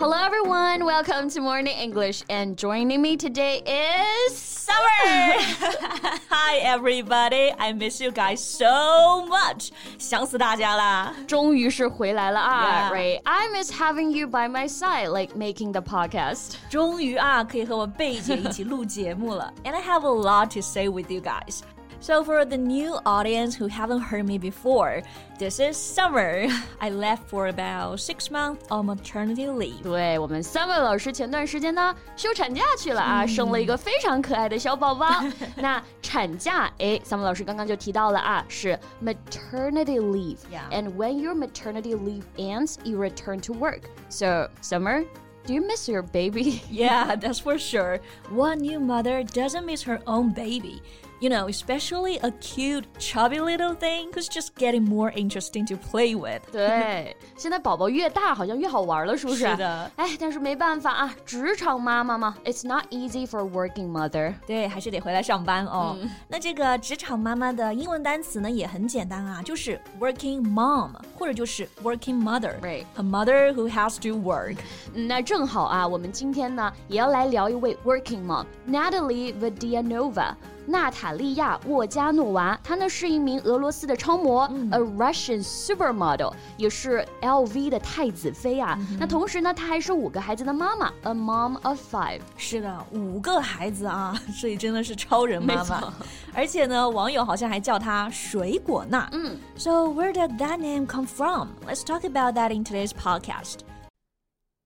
Hello, everyone. Welcome to Morning English. And joining me today is Summer. Hi, everybody. I miss you guys so much. 想死大家啦！终于是回来了啊 Yeah. Right? I miss having you by my side, like making the podcast. 终于啊，可以和我贝姐一起录节目了。And I have a lot to say with you guys. So for the new audience who haven't heard me before, this is Summer. I left for about six months on maternity leave. 对我们 Summer 老师前段时间呢休产假去了啊，生了一个非常可爱的小宝宝。那产假，哎，Summer 老师刚刚就提到了啊，是 maternity leave。 Yeah. And when your maternity leave ends, you return to work. So Summer, do you miss your baby? Yeah, that's for sure. What new mother doesn't miss her own baby? You know, especially a cute, chubby little thing who's just getting more interesting to play with. 对，现在宝宝越大，好像越好玩了，是不是？是的。哎，但是没办法啊，职场妈妈嘛，It's not easy for working mother. mother。对，还是得回来上班哦。嗯、那这个职场妈妈的英文单词呢，也很简单啊，就是 working mom，或者就是 working A mother who has to work. work。那正好啊，我们今天呢，也要来聊一位 working mom，Natalie Vodianova。娜塔莉亚·沃加诺娃，她呢是一名俄罗斯的超模、a Russian supermodel，也是 LV 的太子妃啊。那同时呢，她还是五个孩子的妈妈，a mom of five。是的，五个孩子啊，所以真的是超人妈没错妈。而且呢，网友好像还叫她水果娜。嗯 So where did that name come from? Let's talk about that in today's podcast.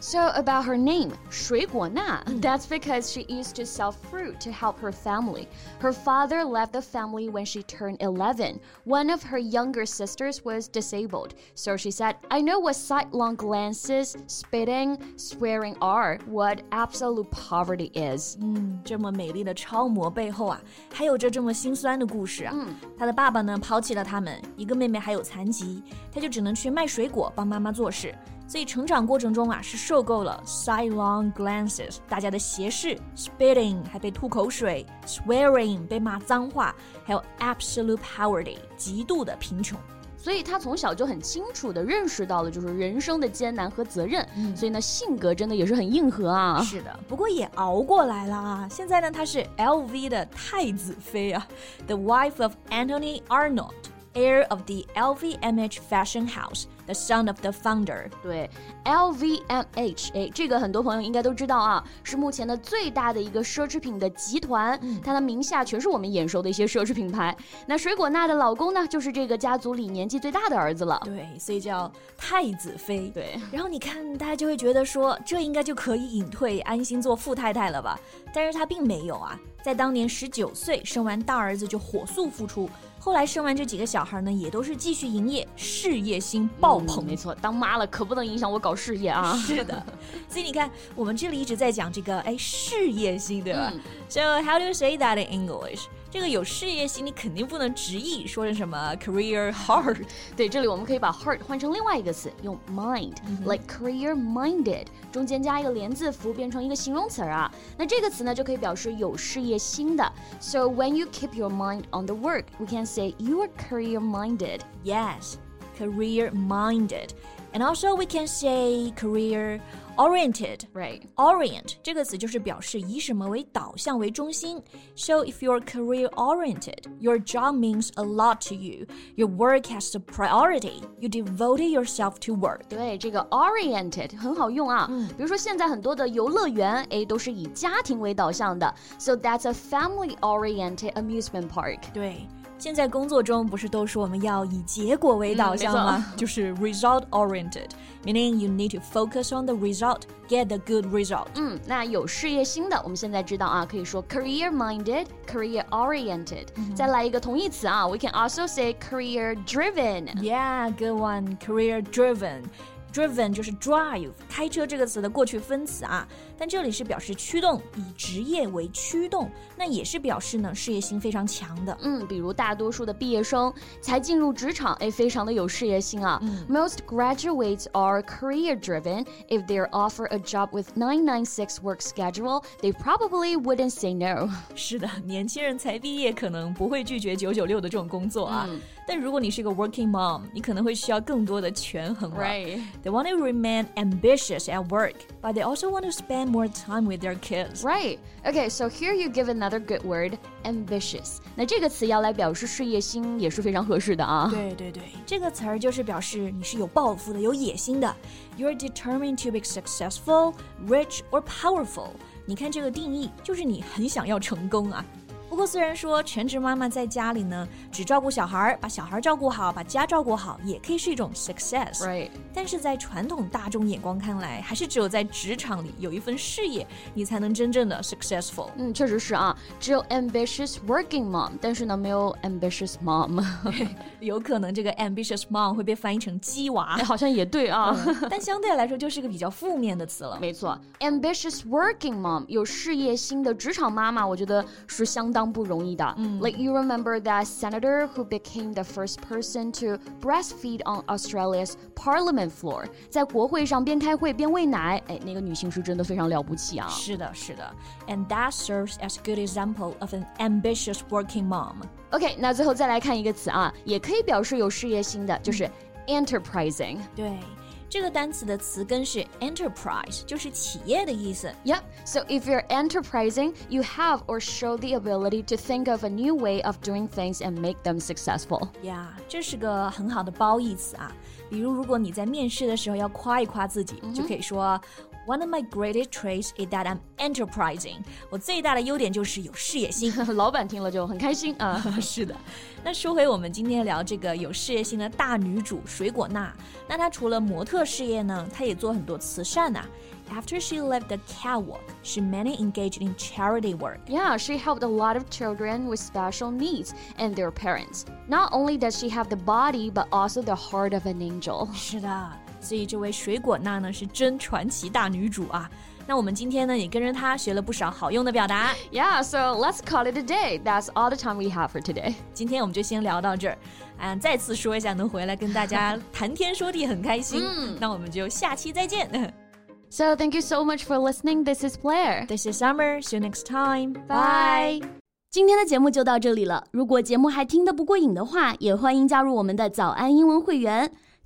So about her name, 水果娜, that's because she used to sell fruit to help her family. Her father left the family when she turned 11. One of her younger sisters was disabled. So she said, I know what sidelong glances, spitting, swearing are, what absolute poverty is. 嗯，这么美丽的超模背后啊，还有着这么心酸的故事啊。她的爸爸呢抛弃了他们，一个妹妹还有残疾，她就只能去卖水果帮妈妈做事。 所以成长过程中啊，是受够了 sidelong glances 大家的斜视，spitting 还被吐口水，swearing 被骂脏话，还有 absolute poverty 极度的贫穷。所以他从小就很清楚地认识到了就是人生的艰难和责任，所以呢性格真的也是很硬核啊。是的，不过也熬过来了啊。现在呢，他是 LV 的太子妃啊，the wife of Anthony Arnold。Heir of the LVMH fashion house, the son of the founder. 对，LVMH，哎，这个很多朋友应该都知道啊，是目前的最大的一个奢侈品的集团，它的名下全是我们眼熟的一些奢侈品牌。那水果娜的老公呢，就是这个家族里年纪最大的儿子了。对，所以叫太子妃。对，然后你看，大家就会觉得说，这应该就可以隐退，安心做富太太了吧？但是她并没有啊，在当年十九岁生完大儿子就火速复出，后来生完这几个小孩呢，也都是继续营业，事业心爆棚。嗯没错，当妈了可不能影响我搞事业啊。是的，所以你看，我们这里一直在讲这个哎事业心，对吧、嗯 s o how do you say that in English？这个有事业心，你肯定不能直译说成什么 career hard。对，这里我们可以把 heart 换成另外一个词，用 mind，like career minded，中间加一个连字符，变成一个形容词儿啊。那这个词呢，就可以表示有事业心的。So when you keep your mind on the work, we can say you are career minded. Yes, career minded. And also we can say career oriented. Right. Orient 这个词就是表示以什么为导向为中心。So if you're career oriented, your job means a lot to you. Your work has a priority. You devoted yourself to work. 对，这个 oriented 很好用啊。比如说现在很多的游乐园，哎，都是以家庭为导向的。So that's a family-oriented amusement park. 对， 现在工作中不是都说我们要以结果为导向吗？就是 result oriented, meaning you need to focus on the result, get the good result. 嗯，那有事业心的，我们现在知道啊，可以说 career-minded, career-oriented。再来一个同义词啊，we can also say career-driven。 Yeah, good one. Career driven. driven 就是 drive 开车这个词的过去分词啊，但这里是表示驱动，以职业为驱动，那也是表示呢事业心非常强的。嗯，比如大多数的毕业生才进入职场，哎，非常的有事业心啊。Most graduates are career driven. If they're offered a job with 996 work schedule, they probably wouldn't say no. 是的，年轻人才毕业，可能不会拒绝九九六的这种工作啊。但如果你是一个 working mom，你可能会需要更多的权衡了。Right. They want to remain ambitious at work, but they also want to spend more time with their kids. Right. Okay, so here you give another good word, ambitious. 那这个词要来表示事业心也是非常合适的啊。对对对，这个词儿就是表示你是有抱负的、有野心的。You're determined to be successful, rich or powerful. 你看这个定义，就是你很想要成功啊。 不过，虽然说全职妈妈在家里呢，只照顾小孩，把小孩照顾好，把家照顾好，也可以是一种 success，right？但是在传统大众眼光看来，还是只有在职场里有一份事业，你才能真正的 successful。嗯，确实是啊，只有 ambitious working mom，但是呢，没有 ambitious mom。有可能这个 ambitious mom 会被翻译成鸡娃，好像也对啊，但相对来说就是个比较负面的词了。没错，ambitious working mom 有事业心的职场妈妈，我觉得是相当。当不容易的。Mm. Like you remember that senator who became the first person to breastfeed on Australia's parliament floor，在国会上边开会边喂奶，哎，那个女性是真的非常了不起啊。是的，是的，and that serves as a good example of an ambitious working mom. OK，那最后再来看一个词啊，也可以表示有事业心的，就是 enterprising。对。 这个单词的词根是 enterprise，就是企业的意思。Yep. So if you're enterprising, you have or show the ability to think of a new way of doing things and make them successful. Yeah，这是个很好的褒义词啊。比如，如果你在面试的时候要夸一夸自己，就可以说。 One of my greatest traits is that I'm enterprising。我最大的优点就是有事业心。老板听了就很开心啊。是的。那说回我们今天聊这个有事业心的大女主水果娜，那她除了模特事业呢，她也做很多慈善呐、啊。After she left the catwalk, she mainly engaged in charity work. Yeah, she helped a lot of children with special needs and their parents. Not only does she have the body, but also the heart of an angel. 是的， 所以这位水果娜呢是真传奇大女主啊。那我们今天呢也跟着她学了不少好用的表达。Yeah, so let's call it a day. That's all the time we have for today. 今天我们就先聊到这儿。嗯，再次说一下，能回来跟大家谈天说地很开心。嗯，那我们就下期再见。So thank you so much for listening. This is Blair. This is Summer. See you next time. Bye. 今天的节目就到这里了。如果节目还听得不过瘾的话，也欢迎加入我们的早安英文会员。